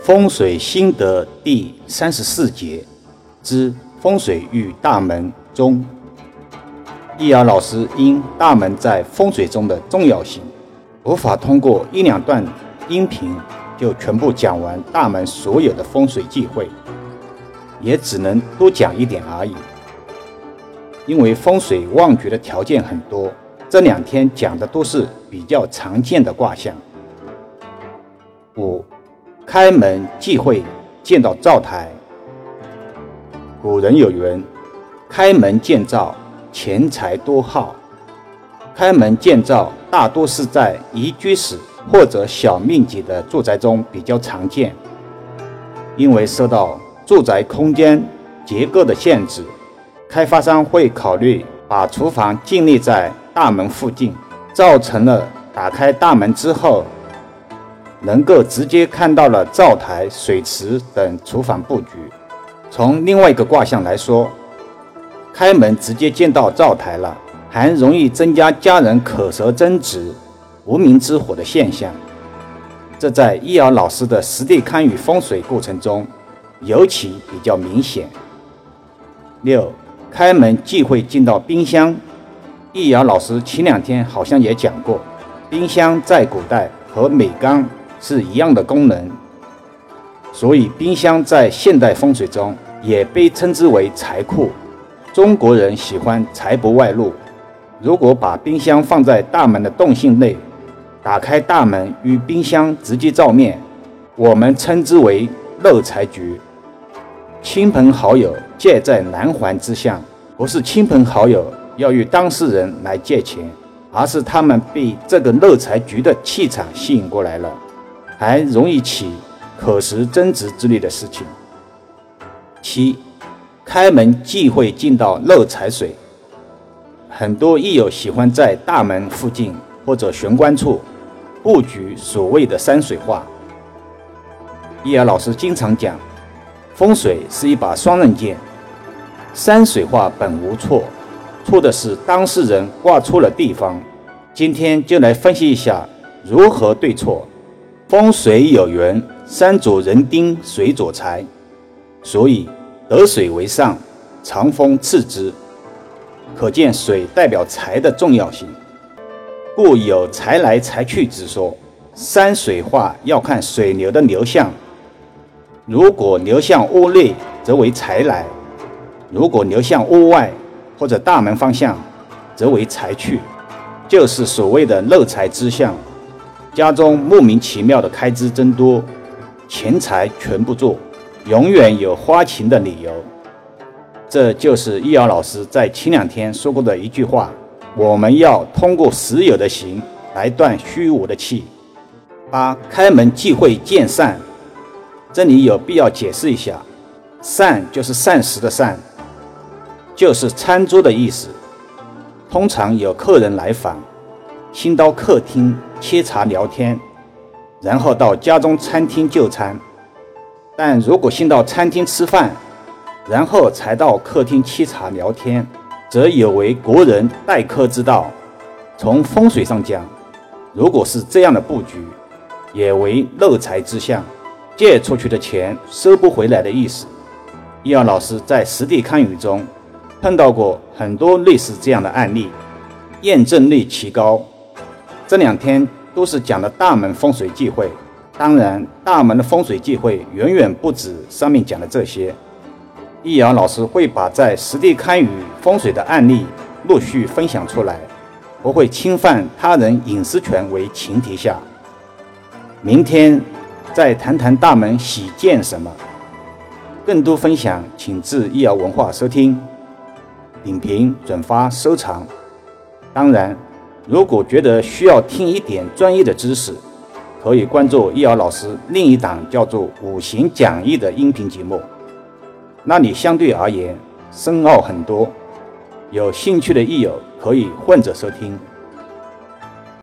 风水心得第三十四节之风水与大门中，易遥老师因大门在风水中的重要性，无法通过一两段音频就全部讲完大门所有的风水忌讳，也只能多讲一点而已。因为风水旺局的条件很多，这两天讲的都是比较常见的卦象。五。开门忌讳见到灶台。古人有云：“开门见灶，钱财多耗。”开门见灶大多是在宜居室或者小面积的住宅中比较常见，因为受到住宅空间结构的限制，开发商会考虑把厨房建立在大门附近，造成了打开大门之后。能够直接看到了灶台、水池等厨房布局。从另外一个卦象来说，开门直接见到灶台了，还容易增加家人口舌争执、无名之火的现象。这在易遥老师的实地堪舆风水过程中尤其比较明显。六，开门忌讳进到冰箱。易遥老师前两天好像也讲过，冰箱在古代和美缸。是一样的功能，所以冰箱在现代风水中也被称之为财库。中国人喜欢财不外露，如果把冰箱放在大门的动线内，打开大门与冰箱直接照面，我们称之为漏财局。亲朋好友借在难还之象，不是亲朋好友要与当事人来借钱，而是他们被这个漏财局的气场吸引过来了。还容易起可食争执之类的事情。七，开门忌讳进到漏财水。很多益友喜欢在大门附近或者玄关处布局所谓的山水画。易儿老师经常讲，风水是一把双刃剑，山水画本无错，错的是当事人挂错了地方。今天就来分析一下如何对错。风水有云：“山左人丁，水左财。”所以得水为上，藏风次之。可见水代表财的重要性，故有财来财去之说。山水画要看水流的流向，如果流向屋内，则为财来；如果流向屋外或者大门方向，则为财去，就是所谓的漏财之象。家中莫名其妙的开支增多，钱财全不做，永远有花钱的理由。这就是易遥老师在前两天说过的一句话：我们要通过实有的行来断虚无的气。八开门忌讳见善，这里有必要解释一下，善就是膳食的善，就是餐桌的意思。通常有客人来访。先到客厅沏茶聊天，然后到家中餐厅就餐。但如果先到餐厅吃饭，然后才到客厅沏茶聊天，则有违国人待客之道。从风水上讲，如果是这样的布局，也为漏财之象，借出去的钱收不回来的意思。易阳老师在实地看舆中碰到过很多类似这样的案例，验证率奇高。这两天都是讲的大门风水忌讳，当然大门的风水忌讳远远不止上面讲的这些。易遥老师会把在实地看舆风水的案例陆续分享出来，不会侵犯他人隐私权为前提下。明天再谈谈大门喜见什么，更多分享请至易遥文化收听、点评、转发、收藏。当然。如果觉得需要听一点专业的知识，可以关注易遥老师另一档叫做《五行讲义》的音频节目，那里相对而言深奥很多，有兴趣的益友可以混着收听。